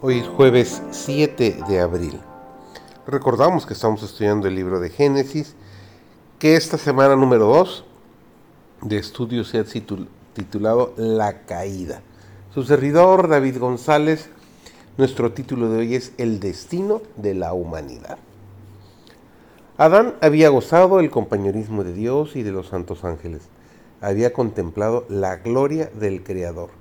Hoy es jueves 7 de abril. Recordamos que estamos estudiando el libro de Génesis, que esta semana número 2 de estudio se ha titulado La caída. Su servidor David González, nuestro título de hoy es El destino de la humanidad. Adán había gozado el compañerismo de Dios y de los santos ángeles. Había contemplado la gloria del Creador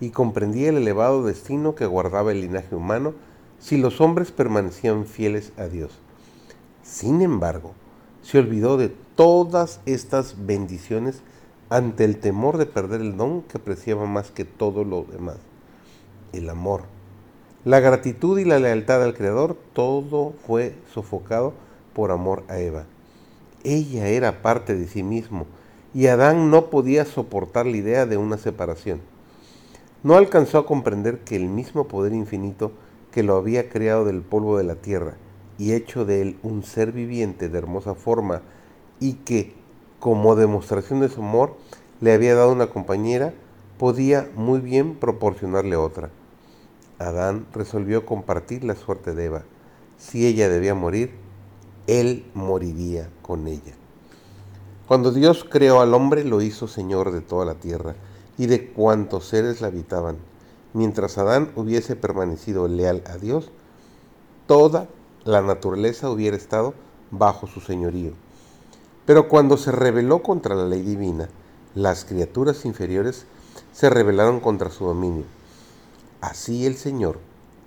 y comprendía el elevado destino que guardaba el linaje humano si los hombres permanecían fieles a Dios. Sin embargo, se olvidó de todas estas bendiciones ante el temor de perder el don que apreciaba más que todo lo demás, el amor. La gratitud y la lealtad al Creador, todo fue sofocado por amor a Eva. Ella era parte de sí mismo y Adán no podía soportar la idea de una separación no alcanzó a comprender que el mismo poder infinito que lo había creado del polvo de la tierra y hecho de él un ser viviente de hermosa forma y que, como demostración de su amor, le había dado una compañera, podía muy bien proporcionarle otra. Adán resolvió compartir la suerte de Eva. Si ella debía morir, él moriría con ella. Cuando Dios creó al hombre, lo hizo Señor de toda la tierra y de cuantos seres la habitaban. Mientras Adán hubiese permanecido leal a Dios, toda la naturaleza hubiera estado bajo su señorío. Pero cuando se rebeló contra la ley divina, las criaturas inferiores se rebelaron contra su dominio. Así el Señor,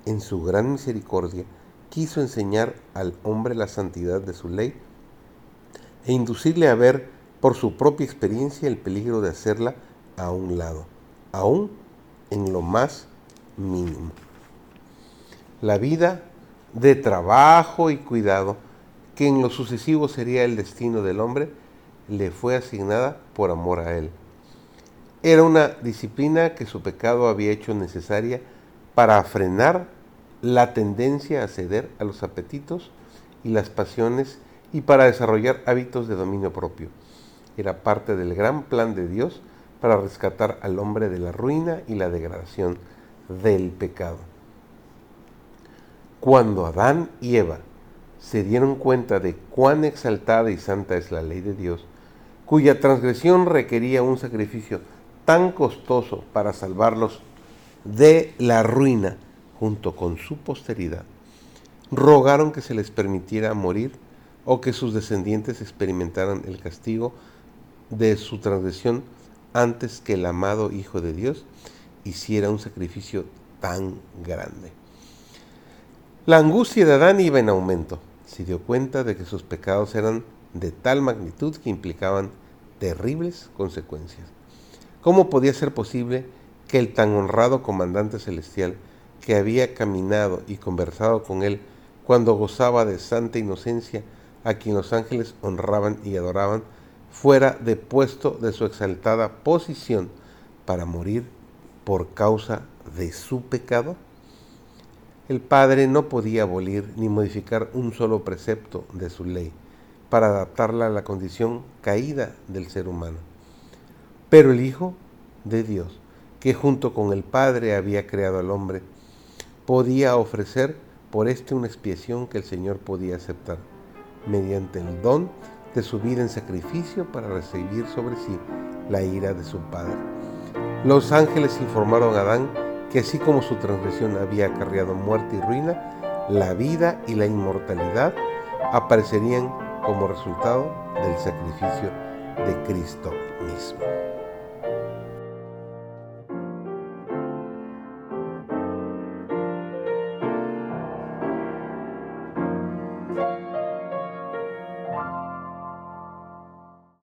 en su gran misericordia, quiso enseñar al hombre la santidad de su ley e inducirle a ver por su propia experiencia el peligro de hacerla a un lado, aún en lo más mínimo. La vida de trabajo y cuidado, que en lo sucesivo sería el destino del hombre, le fue asignada por amor a él. Era una disciplina que su pecado había hecho necesaria para frenar la tendencia a ceder a los apetitos y las pasiones y para desarrollar hábitos de dominio propio. Era parte del gran plan de Dios para rescatar al hombre de la ruina y la degradación del pecado. Cuando Adán y Eva se dieron cuenta de cuán exaltada y santa es la ley de Dios, cuya transgresión requería un sacrificio tan costoso para salvarlos de la ruina junto con su posteridad, rogaron que se les permitiera morir o que sus descendientes experimentaran el castigo de su transgresión antes que el amado Hijo de Dios hiciera un sacrificio tan grande. La angustia de Adán iba en aumento. Se dio cuenta de que sus pecados eran de tal magnitud que implicaban terribles consecuencias. ¿Cómo podía ser posible que el tan honrado comandante celestial que había caminado y conversado con él cuando gozaba de santa inocencia, a quien los ángeles honraban y adoraban, fuera depuesto de su exaltada posición para morir por causa de su pecado? El Padre no podía abolir ni modificar un solo precepto de su ley para adaptarla a la condición caída del ser humano. Pero el Hijo de Dios, que junto con el Padre había creado al hombre, podía ofrecer por éste una expiación que el Señor podía aceptar, mediante el don de su vida en sacrificio para recibir sobre sí la ira de su Padre. Los ángeles informaron a Adán que así como su transgresión había acarreado muerte y ruina, la vida y la inmortalidad aparecerían como resultado del sacrificio de Cristo mismo.